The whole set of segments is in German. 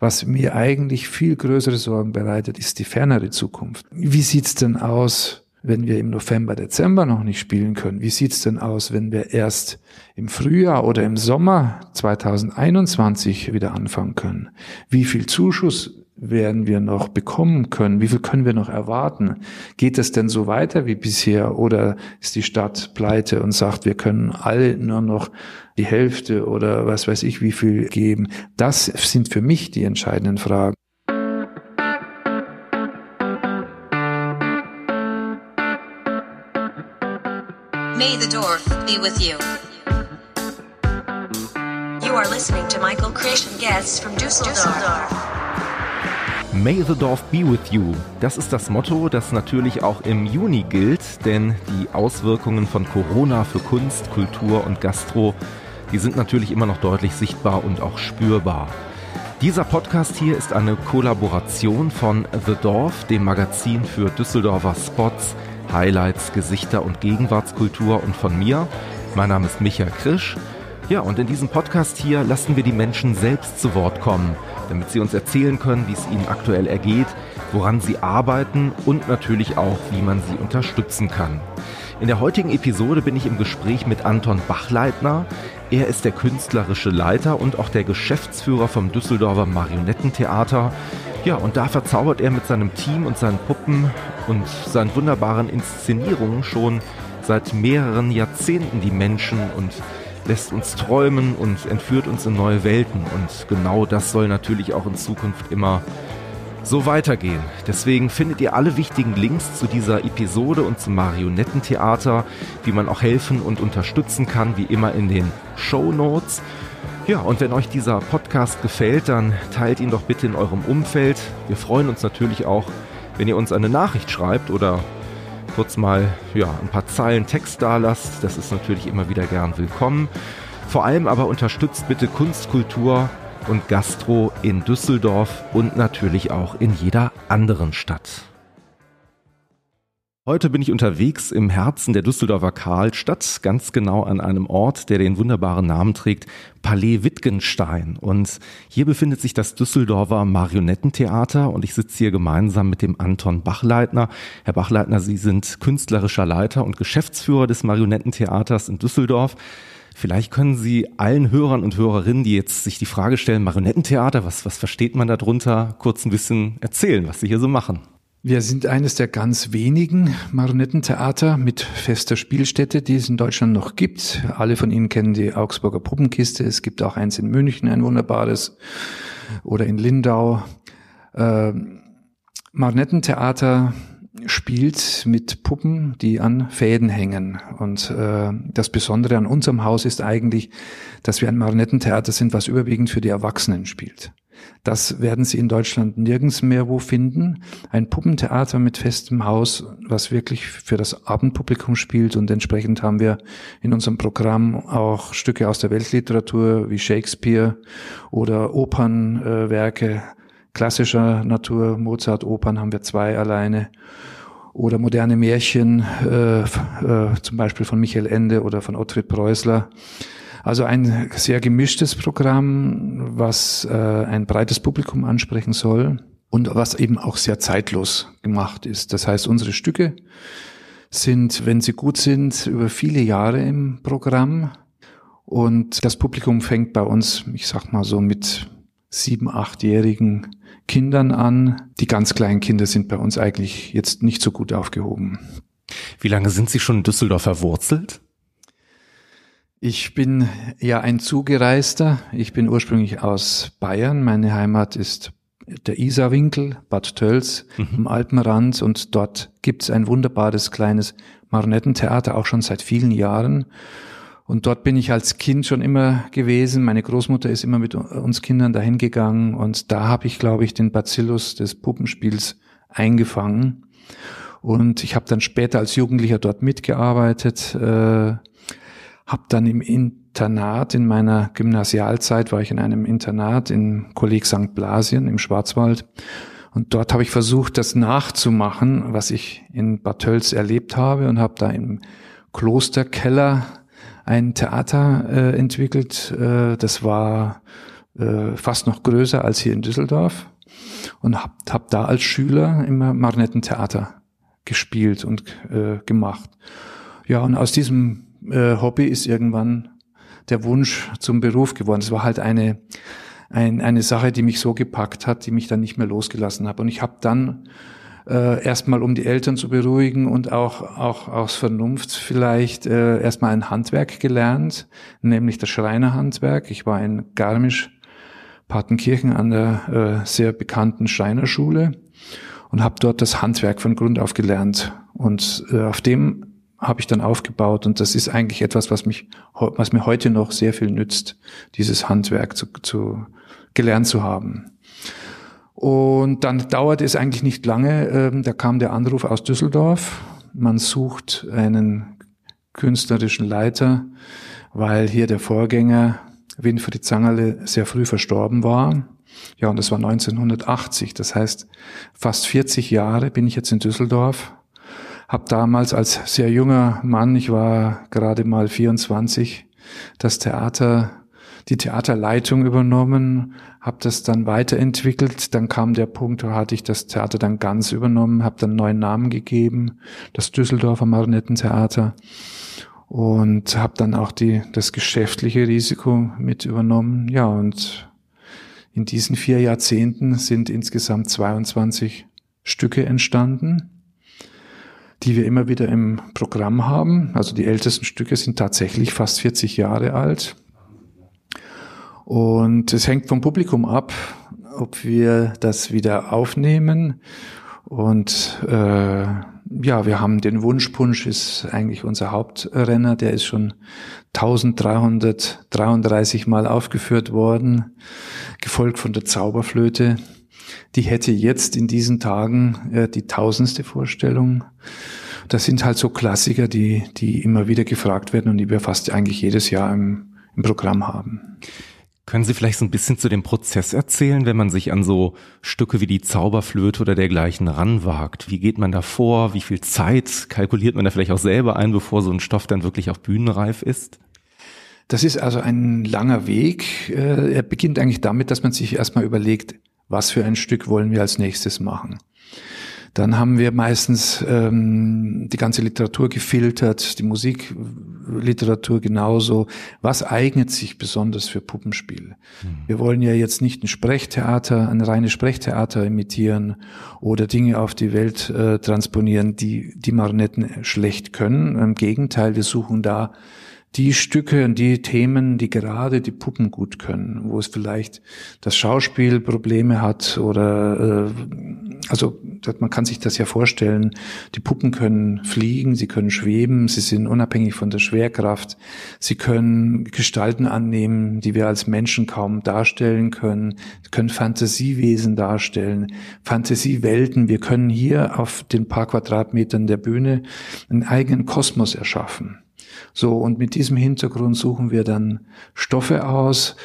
Was mir eigentlich viel größere Sorgen bereitet, ist die fernere Zukunft. Wie sieht's denn aus, wenn wir im November, Dezember noch nicht spielen können? Wie sieht's denn aus, wenn wir erst im Frühjahr oder im Sommer 2021 wieder anfangen können? Wie viel Zuschuss werden wir noch bekommen können? Wie viel können wir noch erwarten? Geht es denn so weiter wie bisher oder ist die Stadt pleite und sagt, wir können alle nur noch die Hälfte oder was weiß ich wie viel geben? Das sind für mich die entscheidenden Fragen. May the Dorf be with you. You are listening to Michael Creation Guests from Düsseldorf. May the Dorf be with you. Das ist das Motto, das natürlich auch im Juni gilt, denn die Auswirkungen von Corona für Kunst, Kultur und Gastro, die sind natürlich immer noch deutlich sichtbar und auch spürbar. Dieser Podcast hier ist eine Kollaboration von The Dorf, dem Magazin für Düsseldorfer Spots, Highlights, Gesichter und Gegenwartskultur und von mir. Mein Name ist Micha Krisch. Ja, und in diesem Podcast hier lassen wir die Menschen selbst zu Wort kommen, damit sie uns erzählen können, wie es ihnen aktuell ergeht, woran sie arbeiten und natürlich auch, wie man sie unterstützen kann. In der heutigen Episode bin ich im Gespräch mit Anton Bachleitner. Er ist der künstlerische Leiter und auch der Geschäftsführer vom Düsseldorfer Marionettentheater. Ja, und da verzaubert er mit seinem Team und seinen Puppen und seinen wunderbaren Inszenierungen schon seit mehreren Jahrzehnten die Menschen und lässt uns träumen und entführt uns in neue Welten. Und genau das soll natürlich auch in Zukunft immer so weitergehen. Deswegen findet ihr alle wichtigen Links zu dieser Episode und zum Marionettentheater, wie man auch helfen und unterstützen kann, wie immer in den Show Notes. Ja, und wenn euch dieser Podcast gefällt, dann teilt ihn doch bitte in eurem Umfeld. Wir freuen uns natürlich auch, wenn ihr uns eine Nachricht schreibt oder kurz mal ja, ein paar Zeilen Text da lasst. Das ist natürlich immer wieder gern willkommen. Vor allem aber unterstützt bitte Kunst, Kultur und Gastro in Düsseldorf und natürlich auch in jeder anderen Stadt. Heute bin ich unterwegs im Herzen der Düsseldorfer Karlstadt, ganz genau an einem Ort, der den wunderbaren Namen trägt, Palais Wittgenstein. Und hier befindet sich das Düsseldorfer Marionettentheater und ich sitze hier gemeinsam mit dem Anton Bachleitner. Herr Bachleitner, Sie sind künstlerischer Leiter und Geschäftsführer des Marionettentheaters in Düsseldorf. Vielleicht können Sie allen Hörern und Hörerinnen, die jetzt sich die Frage stellen, Marionettentheater, was, was versteht man darunter, kurz ein bisschen erzählen, was Sie hier so machen. Wir sind eines der ganz wenigen Marionettentheater mit fester Spielstätte, die es in Deutschland noch gibt. Alle von Ihnen kennen die Augsburger Puppenkiste. Es gibt auch eins in München, ein wunderbares, oder in Lindau. Äh, Marionettentheater spielt mit Puppen, die an Fäden hängen. Und äh, das Besondere an unserem Haus ist eigentlich, dass wir ein Marionettentheater sind, was überwiegend für die Erwachsenen spielt. Das werden Sie in Deutschland nirgends mehr wo finden. Ein Puppentheater mit festem Haus, was wirklich für das Abendpublikum spielt. Und entsprechend haben wir in unserem Programm auch Stücke aus der Weltliteratur wie Shakespeare oder Opernwerke klassischer Natur. Mozart-Opern haben wir zwei alleine oder moderne Märchen, äh, äh, zum Beispiel von Michael Ende oder von Ottfried Preußler. Also ein sehr gemischtes Programm, was äh, ein breites Publikum ansprechen soll und was eben auch sehr zeitlos gemacht ist. Das heißt, unsere Stücke sind, wenn sie gut sind, über viele Jahre im Programm und das Publikum fängt bei uns, ich sag mal so mit sieben, achtjährigen Kindern an. Die ganz kleinen Kinder sind bei uns eigentlich jetzt nicht so gut aufgehoben. Wie lange sind Sie schon in Düsseldorf verwurzelt? Ich bin ja ein Zugereister. Ich bin ursprünglich aus Bayern. Meine Heimat ist der Isarwinkel, Bad Tölz mhm. am Alpenrand und dort gibt's ein wunderbares kleines Marionettentheater, auch schon seit vielen Jahren. Und dort bin ich als Kind schon immer gewesen. Meine Großmutter ist immer mit uns Kindern dahin gegangen und da habe ich, glaube ich, den Bacillus des Puppenspiels eingefangen. Und ich habe dann später als Jugendlicher dort mitgearbeitet. Äh, habe dann im Internat in meiner Gymnasialzeit war ich in einem Internat in Kolleg St. Blasien im Schwarzwald und dort habe ich versucht, das nachzumachen, was ich in Bad Tölz erlebt habe und habe da im Klosterkeller ein Theater äh, entwickelt. Äh, das war äh, fast noch größer als hier in Düsseldorf und habe hab da als Schüler immer Marionettentheater gespielt und äh, gemacht. Ja, und aus diesem äh, Hobby ist irgendwann der Wunsch zum Beruf geworden. Es war halt eine, ein, eine Sache, die mich so gepackt hat, die mich dann nicht mehr losgelassen hat. Und ich habe dann äh, erstmal, um die Eltern zu beruhigen und auch, auch aus Vernunft vielleicht, äh, erstmal ein Handwerk gelernt, nämlich das Schreinerhandwerk. Ich war in Garmisch, Partenkirchen an der äh, sehr bekannten Schreinerschule und habe dort das Handwerk von Grund auf gelernt. Und äh, auf dem habe ich dann aufgebaut und das ist eigentlich etwas, was mich, was mir heute noch sehr viel nützt, dieses Handwerk zu, zu gelernt zu haben. Und dann dauerte es eigentlich nicht lange, ähm, da kam der Anruf aus Düsseldorf. Man sucht einen künstlerischen Leiter, weil hier der Vorgänger Winfried Zangerle sehr früh verstorben war. Ja, und das war 1980. Das heißt, fast 40 Jahre bin ich jetzt in Düsseldorf. Hab damals als sehr junger Mann, ich war gerade mal 24, das Theater, die Theaterleitung übernommen, habe das dann weiterentwickelt. Dann kam der Punkt, da hatte ich das Theater dann ganz übernommen, habe dann neuen Namen gegeben, das Düsseldorfer Marionettentheater und habe dann auch die das geschäftliche Risiko mit übernommen. Ja, und in diesen vier Jahrzehnten sind insgesamt 22 Stücke entstanden, die wir immer wieder im Programm haben. Also die ältesten Stücke sind tatsächlich fast 40 Jahre alt. Und es hängt vom Publikum ab, ob wir das wieder aufnehmen. Und äh, ja, wir haben den Wunschpunsch, ist eigentlich unser Hauptrenner, der ist schon 1333 Mal aufgeführt worden, gefolgt von der Zauberflöte. Die hätte jetzt in diesen Tagen äh, die tausendste Vorstellung. Das sind halt so Klassiker, die, die immer wieder gefragt werden und die wir fast eigentlich jedes Jahr im, im Programm haben. Können Sie vielleicht so ein bisschen zu dem Prozess erzählen, wenn man sich an so Stücke wie die Zauberflöte oder dergleichen ranwagt? Wie geht man da vor? Wie viel Zeit kalkuliert man da vielleicht auch selber ein, bevor so ein Stoff dann wirklich auf Bühnenreif ist? Das ist also ein langer Weg. Äh, er beginnt eigentlich damit, dass man sich erstmal überlegt, was für ein Stück wollen wir als nächstes machen. Dann haben wir meistens ähm, die ganze Literatur gefiltert, die Musikliteratur genauso. Was eignet sich besonders für Puppenspiel? Mhm. Wir wollen ja jetzt nicht ein Sprechtheater, ein reines Sprechtheater imitieren oder Dinge auf die Welt äh, transponieren, die die Marionetten schlecht können. Im Gegenteil, wir suchen da die Stücke und die Themen, die gerade die Puppen gut können, wo es vielleicht das Schauspiel Probleme hat oder äh, also man kann sich das ja vorstellen, die Puppen können fliegen, sie können schweben, sie sind unabhängig von der Schwerkraft, sie können Gestalten annehmen, die wir als Menschen kaum darstellen können, sie können Fantasiewesen darstellen, Fantasiewelten. Wir können hier auf den paar Quadratmetern der Bühne einen eigenen Kosmos erschaffen. So, und mit diesem Hintergrund suchen wir dann Stoffe aus.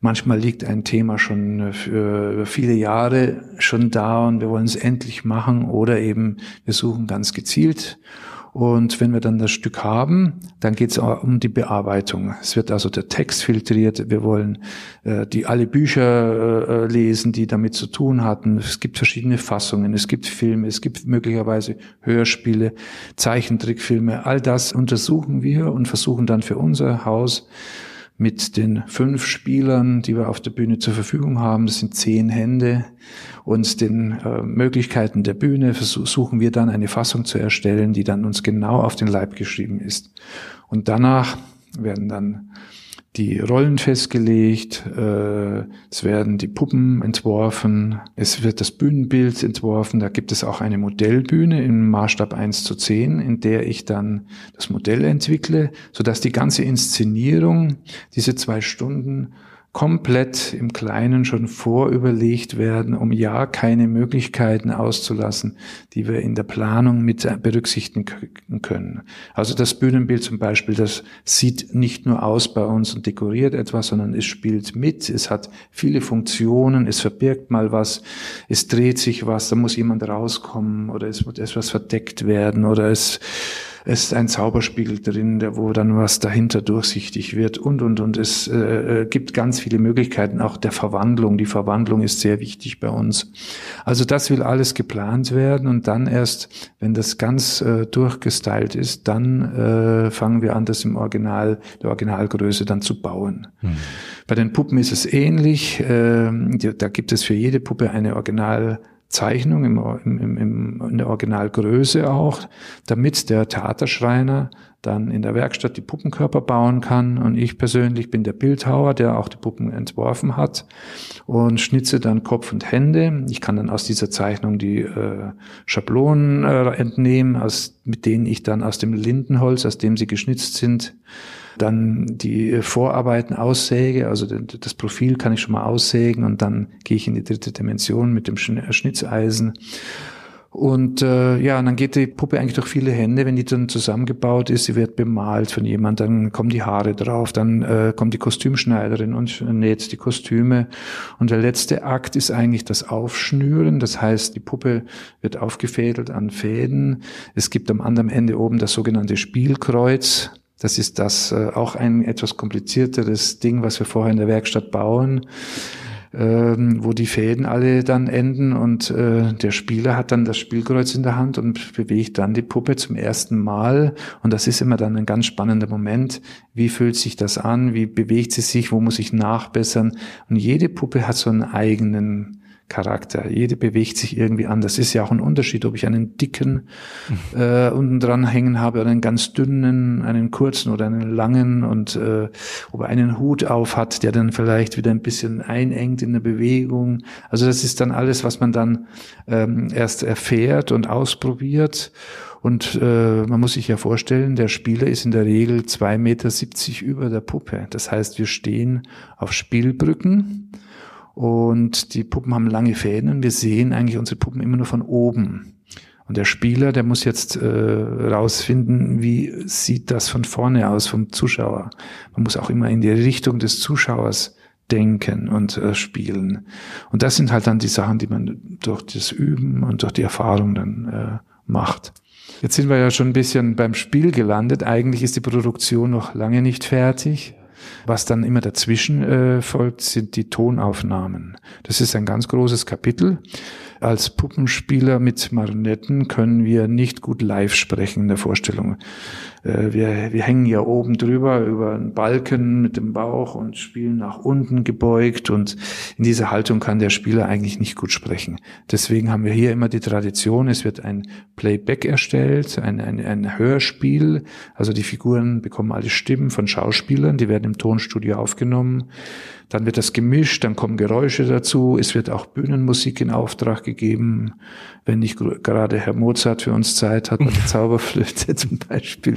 Manchmal liegt ein Thema schon für viele Jahre schon da und wir wollen es endlich machen oder eben wir suchen ganz gezielt und wenn wir dann das Stück haben, dann geht es um die Bearbeitung. Es wird also der Text filtriert. Wir wollen äh, die alle Bücher äh, lesen, die damit zu tun hatten. Es gibt verschiedene Fassungen. Es gibt Filme. Es gibt möglicherweise Hörspiele, Zeichentrickfilme. All das untersuchen wir und versuchen dann für unser Haus mit den fünf Spielern, die wir auf der Bühne zur Verfügung haben, das sind zehn Hände, und den äh, Möglichkeiten der Bühne versuchen wir dann eine Fassung zu erstellen, die dann uns genau auf den Leib geschrieben ist. Und danach werden dann die Rollen festgelegt, äh, es werden die Puppen entworfen, es wird das Bühnenbild entworfen, da gibt es auch eine Modellbühne im Maßstab 1 zu 10, in der ich dann das Modell entwickle, sodass die ganze Inszenierung, diese zwei Stunden, komplett im Kleinen schon vorüberlegt werden, um ja keine Möglichkeiten auszulassen, die wir in der Planung mit berücksichtigen können. Also das Bühnenbild zum Beispiel, das sieht nicht nur aus bei uns und dekoriert etwas, sondern es spielt mit, es hat viele Funktionen, es verbirgt mal was, es dreht sich was, da muss jemand rauskommen oder es wird etwas verdeckt werden oder es es ist ein Zauberspiegel drin, der, wo dann was dahinter durchsichtig wird und, und, und. Es äh, äh, gibt ganz viele Möglichkeiten, auch der Verwandlung. Die Verwandlung ist sehr wichtig bei uns. Also das will alles geplant werden und dann erst, wenn das ganz äh, durchgestylt ist, dann äh, fangen wir an, das im Original, der Originalgröße dann zu bauen. Mhm. Bei den Puppen ist es ähnlich. Äh, da gibt es für jede Puppe eine Original Zeichnung im, im, im, in der Originalgröße auch, damit der Theaterschreiner dann in der Werkstatt die Puppenkörper bauen kann. Und ich persönlich bin der Bildhauer, der auch die Puppen entworfen hat und schnitze dann Kopf und Hände. Ich kann dann aus dieser Zeichnung die äh, Schablonen äh, entnehmen, aus, mit denen ich dann aus dem Lindenholz, aus dem sie geschnitzt sind, dann die Vorarbeiten aussäge, also das Profil kann ich schon mal aussägen und dann gehe ich in die dritte Dimension mit dem Schnitzeisen. Und äh, ja, und dann geht die Puppe eigentlich durch viele Hände, wenn die dann zusammengebaut ist. Sie wird bemalt von jemand, dann kommen die Haare drauf, dann äh, kommt die Kostümschneiderin und näht die Kostüme. Und der letzte Akt ist eigentlich das Aufschnüren. Das heißt, die Puppe wird aufgefädelt an Fäden. Es gibt am anderen Ende oben das sogenannte Spielkreuz. Das ist das äh, auch ein etwas komplizierteres Ding, was wir vorher in der Werkstatt bauen, ähm, wo die Fäden alle dann enden und äh, der Spieler hat dann das Spielkreuz in der Hand und bewegt dann die Puppe zum ersten Mal. Und das ist immer dann ein ganz spannender Moment. Wie fühlt sich das an? Wie bewegt sie sich? Wo muss ich nachbessern? Und jede Puppe hat so einen eigenen Charakter. Jede bewegt sich irgendwie anders. Ist ja auch ein Unterschied, ob ich einen dicken äh, unten dran hängen habe oder einen ganz dünnen, einen kurzen oder einen langen und äh, ob er einen Hut auf hat, der dann vielleicht wieder ein bisschen einengt in der Bewegung. Also das ist dann alles, was man dann ähm, erst erfährt und ausprobiert. Und äh, man muss sich ja vorstellen, der Spieler ist in der Regel zwei Meter siebzig über der Puppe. Das heißt, wir stehen auf Spielbrücken und die Puppen haben lange Fäden und wir sehen eigentlich unsere Puppen immer nur von oben. Und der Spieler, der muss jetzt äh, rausfinden, wie sieht das von vorne aus vom Zuschauer. Man muss auch immer in die Richtung des Zuschauers denken und äh, spielen. Und das sind halt dann die Sachen, die man durch das Üben und durch die Erfahrung dann äh, macht. Jetzt sind wir ja schon ein bisschen beim Spiel gelandet. Eigentlich ist die Produktion noch lange nicht fertig. Was dann immer dazwischen äh, folgt, sind die Tonaufnahmen. Das ist ein ganz großes Kapitel. Als Puppenspieler mit Marionetten können wir nicht gut live sprechen in der Vorstellung. Äh, wir, wir hängen ja oben drüber über einen Balken mit dem Bauch und spielen nach unten gebeugt und in dieser Haltung kann der Spieler eigentlich nicht gut sprechen. Deswegen haben wir hier immer die Tradition, es wird ein Playback erstellt, ein, ein, ein Hörspiel, also die Figuren bekommen alle Stimmen von Schauspielern, die werden im Tonstudio aufgenommen. Dann wird das gemischt, dann kommen Geräusche dazu. Es wird auch Bühnenmusik in Auftrag gegeben. Wenn nicht gerade Herr Mozart für uns Zeit hat, mit der Zauberflöte zum Beispiel.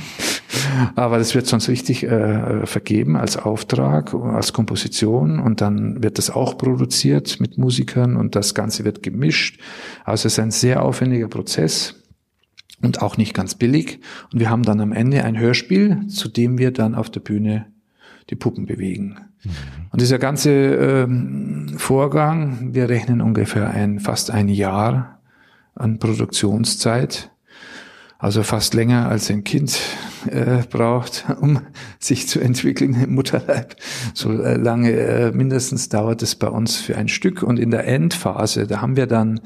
Aber das wird sonst richtig äh, vergeben als Auftrag, als Komposition und dann wird das auch produziert mit Musikern und das Ganze wird gemischt. Also es ist ein sehr aufwendiger Prozess und auch nicht ganz billig. Und wir haben dann am Ende ein Hörspiel, zu dem wir dann auf der Bühne die Puppen bewegen. Mhm. Und dieser ganze ähm, Vorgang, wir rechnen ungefähr ein, fast ein Jahr an Produktionszeit, also fast länger als ein Kind äh, braucht, um sich zu entwickeln im Mutterleib. So äh, lange äh, mindestens dauert es bei uns für ein Stück. Und in der Endphase, da haben wir dann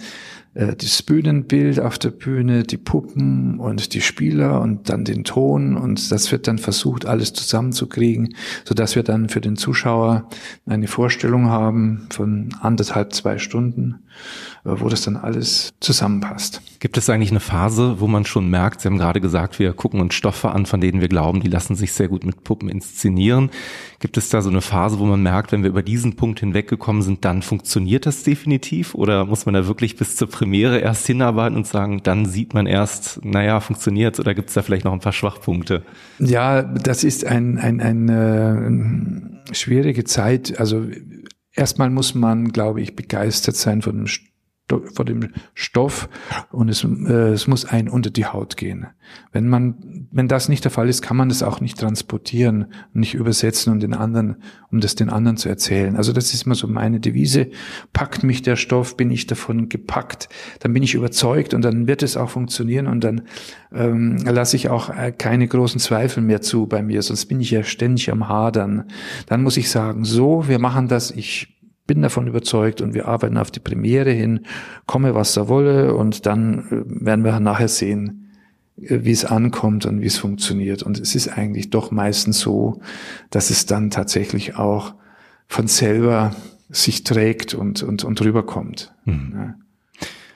das Bühnenbild auf der Bühne, die Puppen und die Spieler und dann den Ton und das wird dann versucht, alles zusammenzukriegen, so dass wir dann für den Zuschauer eine Vorstellung haben von anderthalb, zwei Stunden, äh, wo das dann alles zusammenpasst. Gibt es eigentlich eine Phase, wo man schon merkt, Sie haben gerade gesagt, wir gucken uns Stoffe an, von denen wir glauben, die lassen sich sehr gut mit Puppen inszenieren. Gibt es da so eine Phase, wo man merkt, wenn wir über diesen Punkt hinweggekommen sind, dann funktioniert das definitiv? Oder muss man da wirklich bis zur Premiere erst hinarbeiten und sagen, dann sieht man erst, naja, funktioniert Oder gibt es da vielleicht noch ein paar Schwachpunkte? Ja, das ist ein, ein, ein, äh, schwierige Zeit. Also erstmal muss man, glaube ich, begeistert sein von dem vor dem Stoff und es, äh, es muss ein unter die Haut gehen. Wenn man, wenn das nicht der Fall ist, kann man das auch nicht transportieren, nicht übersetzen und den anderen, um das den anderen zu erzählen. Also das ist immer so meine Devise. Packt mich der Stoff, bin ich davon gepackt, dann bin ich überzeugt und dann wird es auch funktionieren und dann ähm, lasse ich auch äh, keine großen Zweifel mehr zu bei mir, sonst bin ich ja ständig am Hadern. Dann muss ich sagen, so, wir machen das, ich bin davon überzeugt und wir arbeiten auf die Premiere hin, komme was da wolle und dann äh, werden wir nachher sehen, äh, wie es ankommt und wie es funktioniert. Und es ist eigentlich doch meistens so, dass es dann tatsächlich auch von selber sich trägt und, und, und rüberkommt. Mhm. Ja.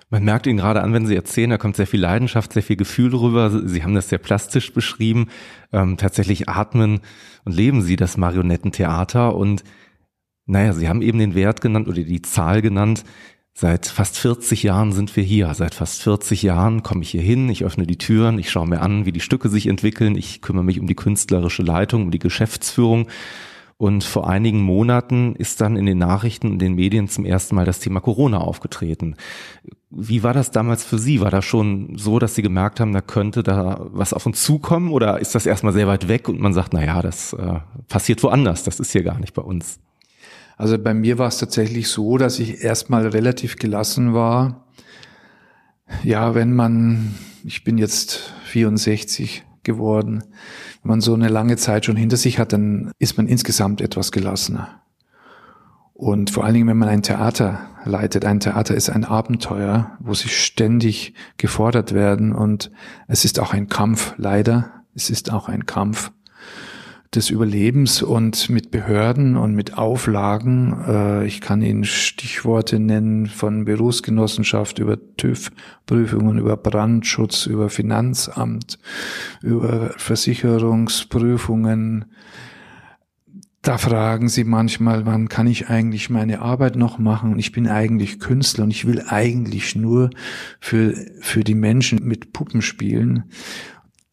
Man merkt ihn gerade an, wenn Sie erzählen, da kommt sehr viel Leidenschaft, sehr viel Gefühl rüber. Sie haben das sehr plastisch beschrieben. Ähm, tatsächlich atmen und leben Sie das Marionettentheater und naja, Sie haben eben den Wert genannt oder die Zahl genannt. Seit fast 40 Jahren sind wir hier. Seit fast 40 Jahren komme ich hier hin, ich öffne die Türen, ich schaue mir an, wie die Stücke sich entwickeln, ich kümmere mich um die künstlerische Leitung, um die Geschäftsführung. Und vor einigen Monaten ist dann in den Nachrichten und den Medien zum ersten Mal das Thema Corona aufgetreten. Wie war das damals für Sie? War das schon so, dass Sie gemerkt haben, da könnte da was auf uns zukommen? Oder ist das erstmal sehr weit weg und man sagt, na ja, das äh, passiert woanders, das ist hier gar nicht bei uns? Also bei mir war es tatsächlich so, dass ich erstmal relativ gelassen war. Ja, wenn man, ich bin jetzt 64 geworden, wenn man so eine lange Zeit schon hinter sich hat, dann ist man insgesamt etwas gelassener. Und vor allen Dingen, wenn man ein Theater leitet, ein Theater ist ein Abenteuer, wo sie ständig gefordert werden und es ist auch ein Kampf, leider. Es ist auch ein Kampf des Überlebens und mit Behörden und mit Auflagen. Äh, ich kann Ihnen Stichworte nennen von Berufsgenossenschaft über TÜV-Prüfungen, über Brandschutz, über Finanzamt, über Versicherungsprüfungen. Da fragen sie manchmal, wann kann ich eigentlich meine Arbeit noch machen? Und ich bin eigentlich Künstler und ich will eigentlich nur für, für die Menschen mit Puppen spielen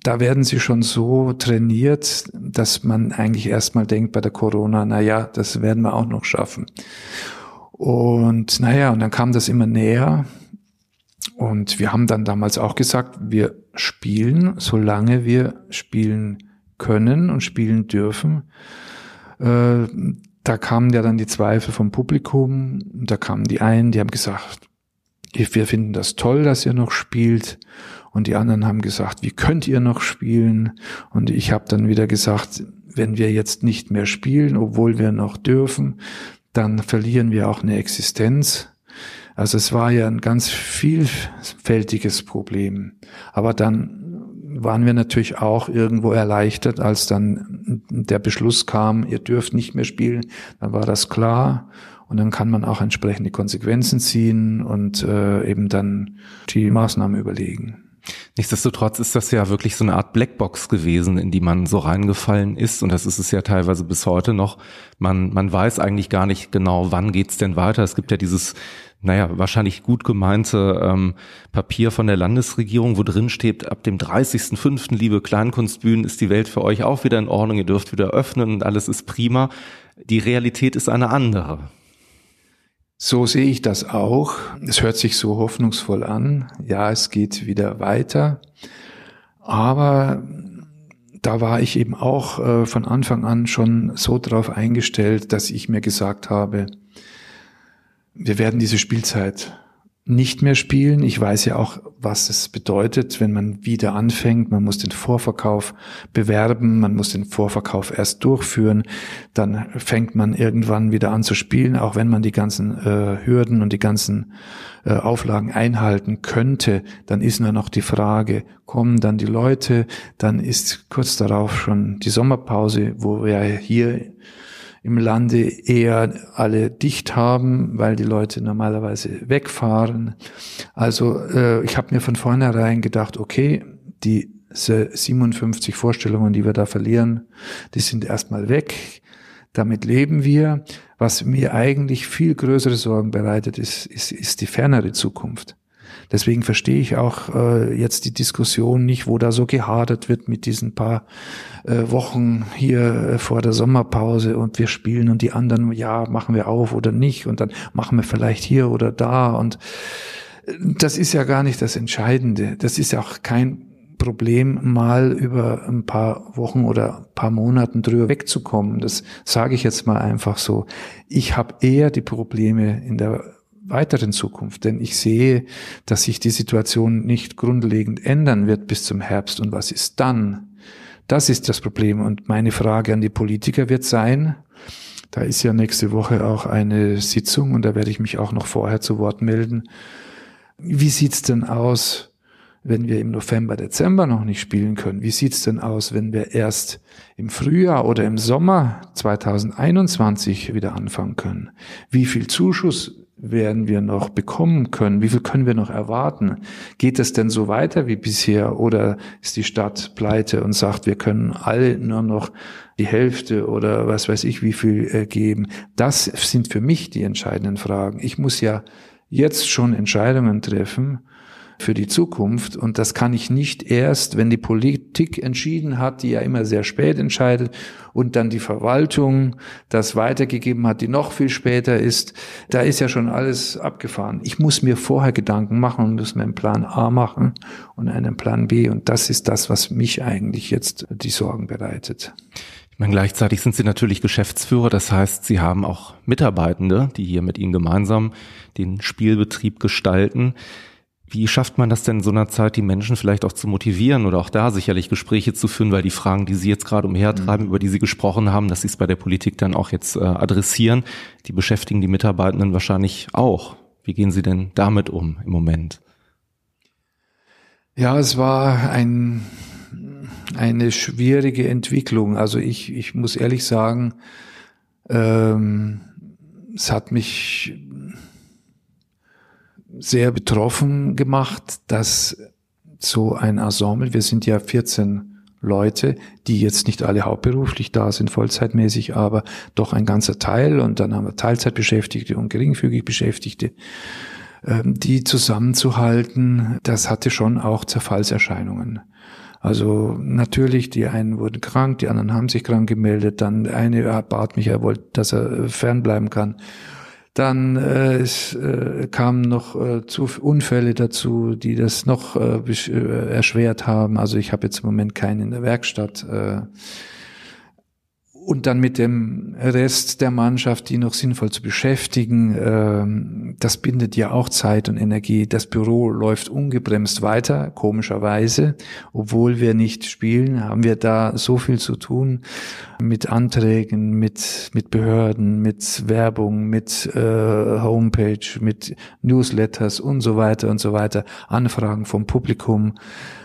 da werden sie schon so trainiert, dass man eigentlich erstmal denkt bei der Corona, na ja, das werden wir auch noch schaffen. Und naja, und dann kam das immer näher. Und wir haben dann damals auch gesagt, wir spielen, solange wir spielen können und spielen dürfen. Äh, da kamen ja dann die Zweifel vom Publikum. Da kamen die einen, die haben gesagt, wir finden das toll, dass ihr noch spielt. Und die anderen haben gesagt, wie könnt ihr noch spielen? Und ich habe dann wieder gesagt, wenn wir jetzt nicht mehr spielen, obwohl wir noch dürfen, dann verlieren wir auch eine Existenz. Also es war ja ein ganz vielfältiges Problem. Aber dann waren wir natürlich auch irgendwo erleichtert, als dann der Beschluss kam, ihr dürft nicht mehr spielen, dann war das klar und dann kann man auch entsprechende Konsequenzen ziehen und äh, eben dann die Maßnahmen überlegen. Nichtsdestotrotz ist das ja wirklich so eine Art Blackbox gewesen, in die man so reingefallen ist. Und das ist es ja teilweise bis heute noch. Man, man weiß eigentlich gar nicht genau, wann geht's denn weiter. Es gibt ja dieses, naja, wahrscheinlich gut gemeinte ähm, Papier von der Landesregierung, wo drin steht, ab dem 30.05., liebe Kleinkunstbühnen, ist die Welt für euch auch wieder in Ordnung. Ihr dürft wieder öffnen und alles ist prima. Die Realität ist eine andere. So sehe ich das auch. Es hört sich so hoffnungsvoll an. Ja, es geht wieder weiter. Aber da war ich eben auch äh, von Anfang an schon so drauf eingestellt, dass ich mir gesagt habe, wir werden diese Spielzeit nicht mehr spielen. Ich weiß ja auch, was es bedeutet, wenn man wieder anfängt. Man muss den Vorverkauf bewerben, man muss den Vorverkauf erst durchführen, dann fängt man irgendwann wieder an zu spielen, auch wenn man die ganzen äh, Hürden und die ganzen äh, Auflagen einhalten könnte, dann ist nur noch die Frage, kommen dann die Leute, dann ist kurz darauf schon die Sommerpause, wo wir hier im Lande eher alle dicht haben, weil die Leute normalerweise wegfahren. Also äh, ich habe mir von vornherein gedacht, okay, die 57 Vorstellungen, die wir da verlieren, die sind erstmal weg. Damit leben wir. Was mir eigentlich viel größere Sorgen bereitet, ist, ist, ist die fernere Zukunft. Deswegen verstehe ich auch äh, jetzt die Diskussion nicht, wo da so gehadert wird mit diesen paar äh, Wochen hier äh, vor der Sommerpause und wir spielen und die anderen, ja, machen wir auf oder nicht und dann machen wir vielleicht hier oder da und äh, das ist ja gar nicht das Entscheidende. Das ist ja auch kein Problem, mal über ein paar Wochen oder paar Monaten drüber wegzukommen. Das sage ich jetzt mal einfach so. Ich habe eher die Probleme in der weiteren Zukunft, denn ich sehe, dass sich die Situation nicht grundlegend ändern wird bis zum Herbst. Und was ist dann? Das ist das Problem. Und meine Frage an die Politiker wird sein, da ist ja nächste Woche auch eine Sitzung und da werde ich mich auch noch vorher zu Wort melden. Wie sieht's denn aus, wenn wir im November, Dezember noch nicht spielen können? Wie sieht's denn aus, wenn wir erst im Frühjahr oder im Sommer 2021 wieder anfangen können? Wie viel Zuschuss werden wir noch bekommen können? Wie viel können wir noch erwarten? Geht es denn so weiter wie bisher oder ist die Stadt pleite und sagt, wir können alle nur noch die Hälfte oder was weiß ich wie viel äh, geben? Das sind für mich die entscheidenden Fragen. Ich muss ja jetzt schon Entscheidungen treffen für die Zukunft. Und das kann ich nicht erst, wenn die Politik entschieden hat, die ja immer sehr spät entscheidet, und dann die Verwaltung das weitergegeben hat, die noch viel später ist. Da ist ja schon alles abgefahren. Ich muss mir vorher Gedanken machen und muss mir einen Plan A machen und einen Plan B. Und das ist das, was mich eigentlich jetzt die Sorgen bereitet. Meine, gleichzeitig sind Sie natürlich Geschäftsführer, das heißt, Sie haben auch Mitarbeitende, die hier mit Ihnen gemeinsam den Spielbetrieb gestalten. Wie schafft man das denn in so einer Zeit, die Menschen vielleicht auch zu motivieren oder auch da sicherlich Gespräche zu führen, weil die Fragen, die Sie jetzt gerade umhertreiben, mhm. über die Sie gesprochen haben, dass Sie es bei der Politik dann auch jetzt äh, adressieren, die beschäftigen die Mitarbeitenden wahrscheinlich auch. Wie gehen Sie denn damit um im Moment? Ja, es war ein, eine schwierige Entwicklung. Also ich, ich muss ehrlich sagen, ähm, es hat mich sehr betroffen gemacht, dass so ein Ensemble, wir sind ja 14 Leute, die jetzt nicht alle hauptberuflich da sind, vollzeitmäßig, aber doch ein ganzer Teil und dann haben wir Teilzeitbeschäftigte und geringfügig Beschäftigte, ähm, die zusammenzuhalten, das hatte schon auch Zerfallserscheinungen. Also natürlich, die einen wurden krank, die anderen haben sich krank gemeldet, dann eine bat mich, er wollte, dass er fernbleiben kann. Dann äh, es, äh, kamen noch äh, zu Unfälle dazu, die das noch äh, äh, erschwert haben. Also ich habe jetzt im Moment keinen in der Werkstatt. Äh, und dann mit dem Rest der Mannschaft, die noch sinnvoll zu beschäftigen, ähm, das bindet ja auch Zeit und Energie. Das Büro läuft ungebremst weiter, komischerweise. Obwohl wir nicht spielen, haben wir da so viel zu tun mit Anträgen, mit, mit Behörden, mit Werbung, mit äh, Homepage, mit Newsletters und so weiter und so weiter, Anfragen vom Publikum.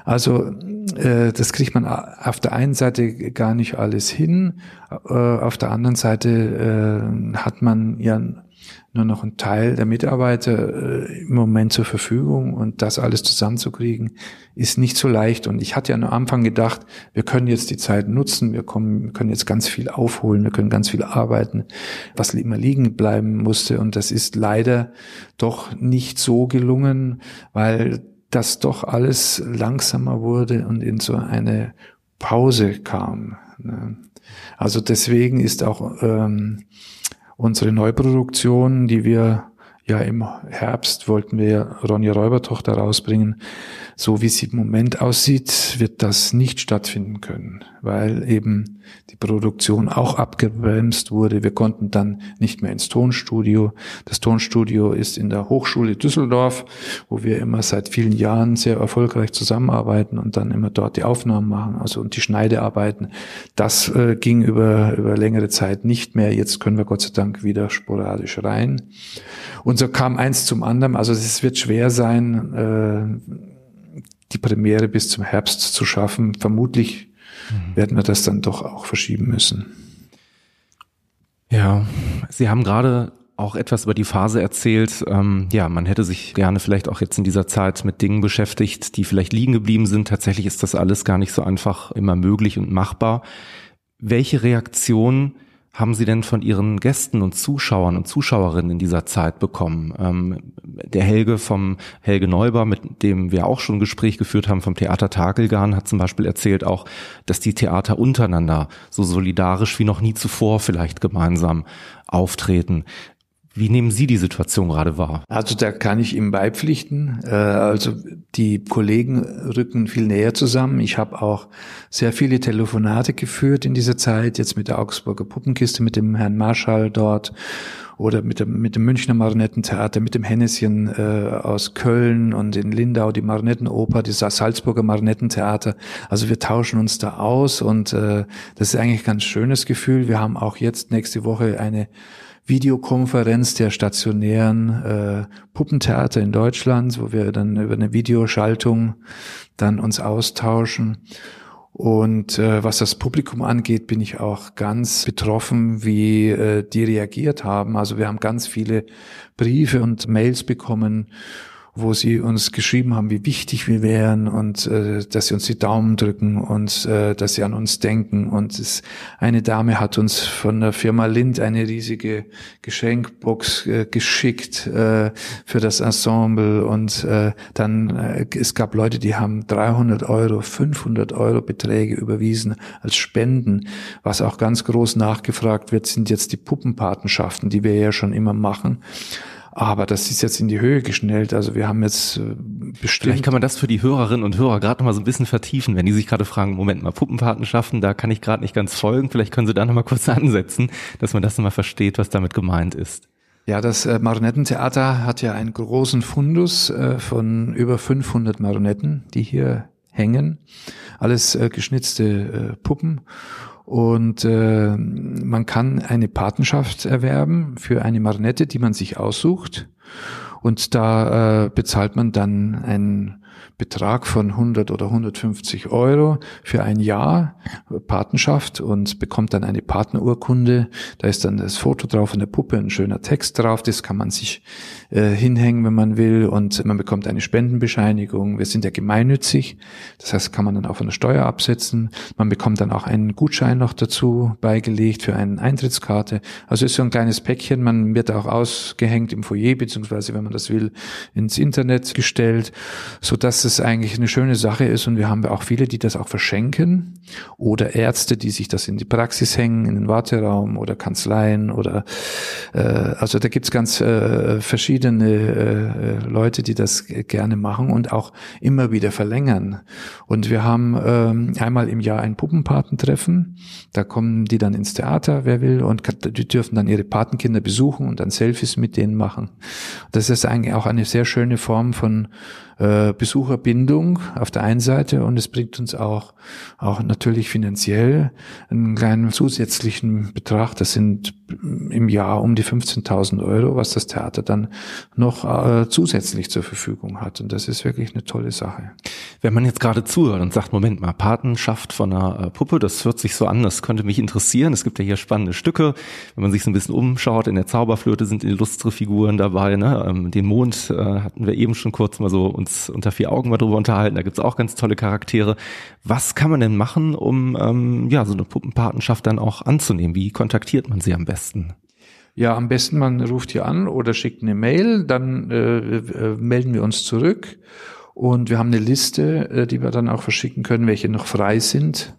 Also äh, das kriegt man auf der einen Seite gar nicht alles hin, äh, auf der anderen Seite äh, hat man ja nur noch einen Teil der Mitarbeiter äh, im Moment zur Verfügung und das alles zusammenzukriegen ist nicht so leicht. Und ich hatte ja am Anfang gedacht, wir können jetzt die Zeit nutzen, wir, kommen, wir können jetzt ganz viel aufholen, wir können ganz viel arbeiten, was immer liegen bleiben musste. Und das ist leider doch nicht so gelungen, weil das doch alles langsamer wurde und in so eine Pause kam. Ne? Also deswegen ist auch ähm, unsere Neuproduktion, die wir ja im Herbst wollten wir Ronja Räubertochter rausbringen, so wie sie im Moment aussieht, wird das nicht stattfinden können, weil eben die Produktion auch abgebremst wurde. Wir konnten dann nicht mehr ins Tonstudio. Das Tonstudio ist in der Hochschule Düsseldorf, wo wir immer seit vielen Jahren sehr erfolgreich zusammenarbeiten und dann immer dort die Aufnahmen machen, also und die Schneidearbeiten. Das äh, ging über, über längere Zeit nicht mehr. Jetzt können wir Gott sei Dank wieder sporadisch rein. Und so kam eins zum anderen. Also es wird schwer sein, äh, die Premiere bis zum Herbst zu schaffen. Vermutlich mhm. werden wir das dann doch auch verschieben müssen. Ja, Sie haben gerade auch etwas über die Phase erzählt. Ähm, ja, man hätte sich gerne vielleicht auch jetzt in dieser Zeit mit Dingen beschäftigt, die vielleicht liegen geblieben sind. Tatsächlich ist das alles gar nicht so einfach immer möglich und machbar. Welche Reaktion haben Sie denn von Ihren Gästen und Zuschauern und Zuschauerinnen in dieser Zeit bekommen? Ähm, der Helge vom Helge Neuber, mit dem wir auch schon ein Gespräch geführt haben vom Theater Tagelgarn, hat zum Beispiel erzählt auch, dass die Theater untereinander so solidarisch wie noch nie zuvor vielleicht gemeinsam auftreten. Wie nehmen Sie die Situation gerade wahr? Also da kann ich ihm beipflichten. Äh, also die Kollegen rücken viel näher zusammen. Ich habe auch sehr viele Telefonate geführt in dieser Zeit, jetzt mit der Augsburger Puppenkiste, mit dem Herrn Marschall dort oder mit dem, mit dem Münchner Marionettentheater, mit dem Henneschen äh, aus Köln und in Lindau die Marionettenoper, das Salzburger Marionettentheater. Also wir tauschen uns da aus und äh, das ist eigentlich ein ganz schönes Gefühl. Wir haben auch jetzt nächste Woche eine Videokonferenz der stationären äh, Puppentheater in Deutschland, wo wir dann über eine Videoschaltung dann uns austauschen. Und äh, was das Publikum angeht, bin ich auch ganz betroffen, wie äh, die reagiert haben. Also wir haben ganz viele Briefe und Mails bekommen wo sie uns geschrieben haben, wie wichtig wir wären und äh, dass sie uns die Daumen drücken und äh, dass sie an uns denken. Und es, eine Dame hat uns von der Firma Lind eine riesige Geschenkbox äh, geschickt äh, für das Ensemble. Und äh, dann, äh, es gab Leute, die haben 300 Euro, 500 Euro Beträge überwiesen als Spenden. Was auch ganz groß nachgefragt wird, sind jetzt die Puppenpatenschaften, die wir ja schon immer machen. Aber das ist jetzt in die Höhe geschnellt. Also wir haben jetzt äh, bestimmt. Vielleicht kann man das für die Hörerinnen und Hörer gerade noch mal so ein bisschen vertiefen, wenn die sich gerade fragen, Moment mal, Puppenpatenschaften, da kann ich gerade nicht ganz folgen. Vielleicht können Sie da noch mal kurz ansetzen, dass man das noch mal versteht, was damit gemeint ist. Ja, das äh, Marionettentheater hat ja einen großen Fundus äh, von über 500 Marionetten, die hier hängen. Alles äh, geschnitzte äh, Puppen. Und äh, man kann eine Patenschaft erwerben für eine Marionette, die man sich aussucht. Und da äh, bezahlt man dann einen Betrag von 100 oder 150 Euro für ein Jahr Patenschaft und bekommt dann eine Partnerurkunde. Da ist dann das Foto drauf von der Puppe, ein schöner Text drauf. Das kann man sich äh, hinhängen, wenn man will. Und man bekommt eine Spendenbescheinigung. Wir sind ja gemeinnützig. Das heißt, kann man dann auch von der Steuer absetzen. Man bekommt dann auch einen Gutschein noch dazu beigelegt für eine Eintrittskarte. Also ist so ein kleines Päckchen. Man wird auch ausgehängt im Foyer, beziehungsweise, wenn man das will, ins Internet gestellt, so dass es eigentlich eine schöne Sache ist. Und wir haben auch viele, die das auch verschenken oder Ärzte, die sich das in die Praxis hängen, in den Warteraum oder Kanzleien oder äh, also da gibt's ganz äh, verschiedene äh, Leute, die das gerne machen und auch immer wieder verlängern. Und wir haben ähm, einmal im Jahr ein Puppenpatentreffen. Da kommen die dann ins Theater, wer will, und die dürfen dann ihre Patenkinder besuchen und dann Selfies mit denen machen. Das ist eigentlich auch eine sehr schöne Form von äh, Besucherbindung auf der einen Seite und es bringt uns auch, auch natürlich finanziell einen kleinen zusätzlichen Betrag. Das sind im Jahr um die 15.000 Euro, was das Theater dann noch äh, zusätzlich zur Verfügung hat. Und das ist wirklich eine tolle Sache. Wenn man jetzt gerade zuhört und sagt, Moment mal, Patenschaft von einer äh, Puppe, das hört sich so an, das könnte mich interessieren. Es gibt ja hier spannende Stücke. Wenn man sich so ein bisschen umschaut, in der Zauberflöte sind illustre Figuren dabei. Ne? Ähm, den Mond äh, hatten wir eben schon kurz mal so uns unter vier Augen mal drüber unterhalten. Da gibt's auch ganz tolle Charaktere. Was kann man denn machen, um ähm, ja so eine Puppenpatenschaft dann auch anzunehmen? Wie kontaktiert man sie am besten? Ja, am besten man ruft hier an oder schickt eine Mail, dann äh, äh, melden wir uns zurück und wir haben eine Liste, äh, die wir dann auch verschicken können, welche noch frei sind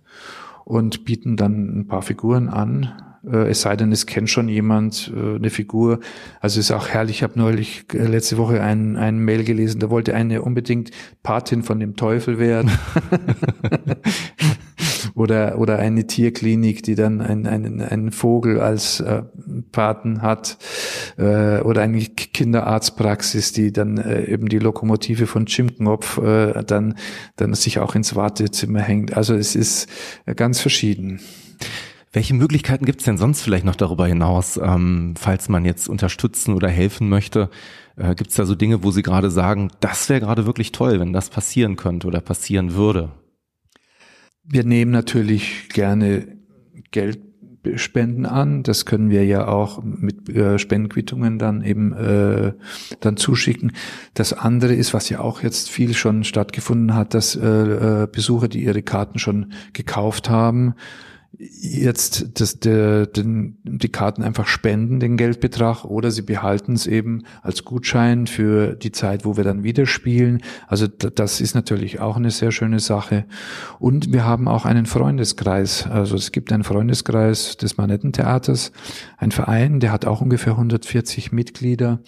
und bieten dann ein paar Figuren an. Äh, es sei denn, es kennt schon jemand äh, eine Figur. Also es ist auch herrlich. Ich habe neulich äh, letzte Woche ein, ein Mail gelesen, da wollte eine unbedingt Patin von dem Teufel werden. oder, oder eine Tierklinik, die dann einen, einen, einen Vogel als äh, Paten hat, äh, oder eine Kinderarztpraxis, die dann äh, eben die Lokomotive von Chimknopf äh, dann, dann sich auch ins Wartezimmer hängt. Also es ist äh, ganz verschieden. Welche Möglichkeiten gibt es denn sonst vielleicht noch darüber hinaus, ähm, falls man jetzt unterstützen oder helfen möchte? Äh, gibt es da so Dinge, wo Sie gerade sagen, das wäre gerade wirklich toll, wenn das passieren könnte oder passieren würde? Wir nehmen natürlich gerne Geldspenden an. Das können wir ja auch mit äh, Spendenquittungen dann eben äh, dann zuschicken. Das andere ist, was ja auch jetzt viel schon stattgefunden hat, dass äh, äh Besucher, die ihre Karten schon gekauft haben, jetzt das, der, den, die Karten einfach spenden, den Geldbetrag, oder sie behalten es eben als Gutschein für die Zeit, wo wir dann wieder spielen. Also das ist natürlich auch eine sehr schöne Sache. Und wir haben auch einen Freundeskreis. Also es gibt einen Freundeskreis des Manettentheaters, ein Verein, der hat auch ungefähr 140 Mitglieder.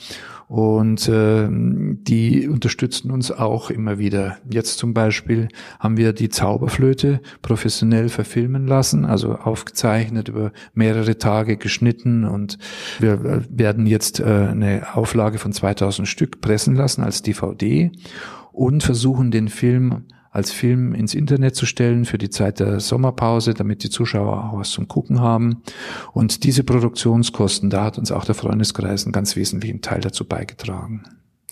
Und äh, die unterstützen uns auch immer wieder. Jetzt zum Beispiel haben wir die Zauberflöte professionell verfilmen lassen, also aufgezeichnet über mehrere Tage geschnitten und wir äh, werden jetzt äh, eine Auflage von 2000 Stück pressen lassen als DVD und versuchen den Film als Film ins Internet zu stellen für die Zeit der Sommerpause, damit die Zuschauer auch was zum Gucken haben. Und diese Produktionskosten, da hat uns auch der Freundeskreis einen ganz wesentlichen Teil dazu beigetragen.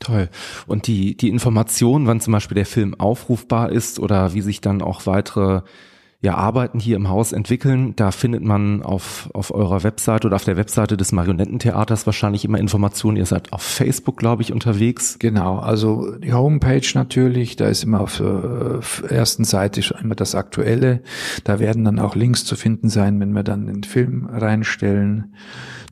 Toll. Und die, die Information, wann zum Beispiel der Film aufrufbar ist oder wie sich dann auch weitere ja, Arbeiten hier im Haus entwickeln. Da findet man auf, auf eurer Webseite oder auf der Webseite des Marionettentheaters wahrscheinlich immer Informationen. Ihr seid auf Facebook, glaube ich, unterwegs. Genau, also die Homepage natürlich, da ist immer auf der äh, ersten Seite immer das Aktuelle. Da werden dann auch Links zu finden sein, wenn wir dann den Film reinstellen.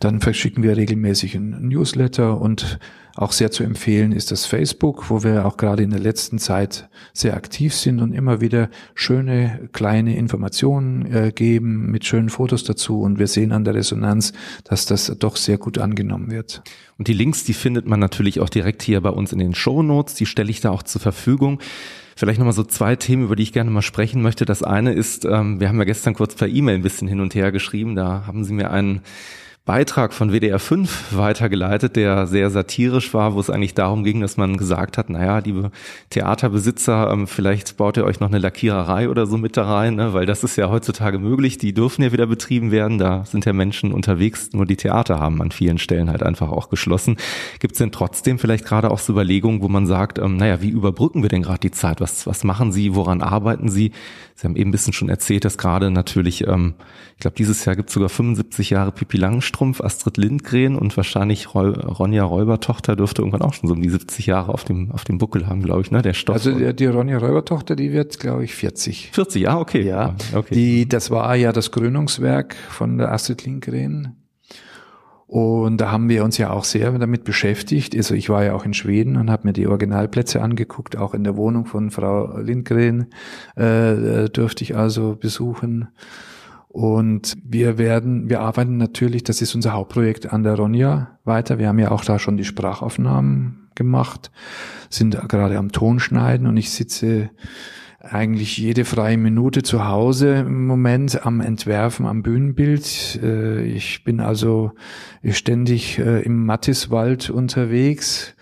Dann verschicken wir regelmäßig ein Newsletter und auch sehr zu empfehlen ist das Facebook, wo wir auch gerade in der letzten Zeit sehr aktiv sind und immer wieder schöne kleine Informationen äh, geben mit schönen Fotos dazu. Und wir sehen an der Resonanz, dass das doch sehr gut angenommen wird. Und die Links, die findet man natürlich auch direkt hier bei uns in den Show Notes. Die stelle ich da auch zur Verfügung. Vielleicht nochmal so zwei Themen, über die ich gerne mal sprechen möchte. Das eine ist, ähm, wir haben ja gestern kurz per E-Mail ein bisschen hin und her geschrieben. Da haben Sie mir einen Beitrag von WDR 5 weitergeleitet, der sehr satirisch war, wo es eigentlich darum ging, dass man gesagt hat, naja, liebe Theaterbesitzer, ähm, vielleicht baut ihr euch noch eine Lackiererei oder so mit da rein, ne? weil das ist ja heutzutage möglich, die dürfen ja wieder betrieben werden, da sind ja Menschen unterwegs, nur die Theater haben an vielen Stellen halt einfach auch geschlossen. Gibt es denn trotzdem vielleicht gerade auch so Überlegungen, wo man sagt, ähm, naja, wie überbrücken wir denn gerade die Zeit? Was, was machen Sie, woran arbeiten Sie? Sie haben eben ein bisschen schon erzählt, dass gerade natürlich, ähm, glaube, dieses Jahr gibt es sogar 75 Jahre Pipi Langstrumpf, Astrid Lindgren und wahrscheinlich Ronja Räubertochter dürfte irgendwann auch schon so um die 70 Jahre auf dem, auf dem Buckel haben, glaube ich, ne? Der Stoff. Also die, die Ronja Räubertochter, die wird, glaube ich, 40. 40, ah, okay. Ja, okay. Die, das war ja das Krönungswerk von der Astrid Lindgren. Und da haben wir uns ja auch sehr damit beschäftigt. Also ich war ja auch in Schweden und habe mir die Originalplätze angeguckt. Auch in der Wohnung von Frau Lindgren äh, durfte ich also besuchen. Und wir werden, wir arbeiten natürlich, das ist unser Hauptprojekt an der Ronja weiter. Wir haben ja auch da schon die Sprachaufnahmen gemacht, sind gerade am Tonschneiden und ich sitze eigentlich jede freie Minute zu Hause im Moment am Entwerfen am Bühnenbild. Äh, ich bin also ständig äh, im Mattiswald unterwegs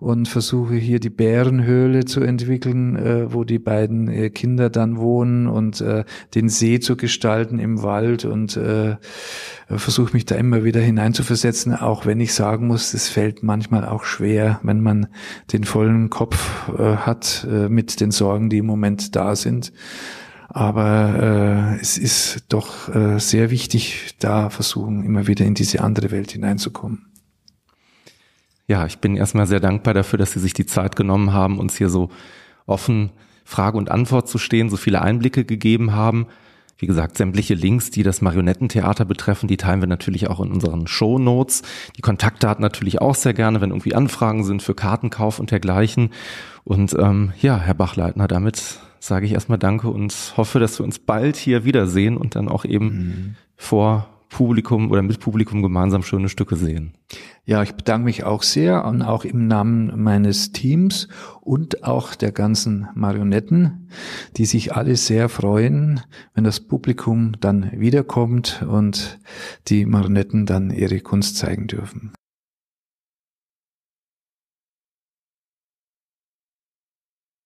und versuche hier die Bärenhöhle zu entwickeln, äh, wo die beiden äh, Kinder dann wohnen und äh, den See zu gestalten im Wald und äh, versuche mich da immer wieder hineinzuversetzen, auch wenn ich sagen muss, es fällt manchmal auch schwer, wenn man den vollen Kopf äh, hat äh, mit den Sorgen, die im Moment da sind. Aber äh, es ist doch äh, sehr wichtig, da versuchen, immer wieder in diese andere Welt hineinzukommen ja, ich bin erstmal sehr dankbar dafür, dass Sie sich die Zeit genommen haben, uns hier so offen Frage und Antwort zu stehen, so viele Einblicke gegeben haben. Wie gesagt, sämtliche Links, die das Marionettentheater betreffen, die teilen wir natürlich auch in unseren Show Notes. Die Kontaktdaten natürlich auch sehr gerne, wenn irgendwie Anfragen sind für Kartenkauf und dergleichen. Und ähm, ja, Herr Bachleitner, damit sage ich erstmal Danke und hoffe, dass wir uns bald hier wiedersehen und dann auch eben mhm. vor Publikum oder mit Publikum gemeinsam schöne Stücke sehen. Ja, ich bedanke mich auch sehr und auch im Namen meines Teams und auch der ganzen Marionetten, die sich alle sehr freuen, wenn das Publikum dann wiederkommt und die Marionetten dann ihre Kunst zeigen dürfen.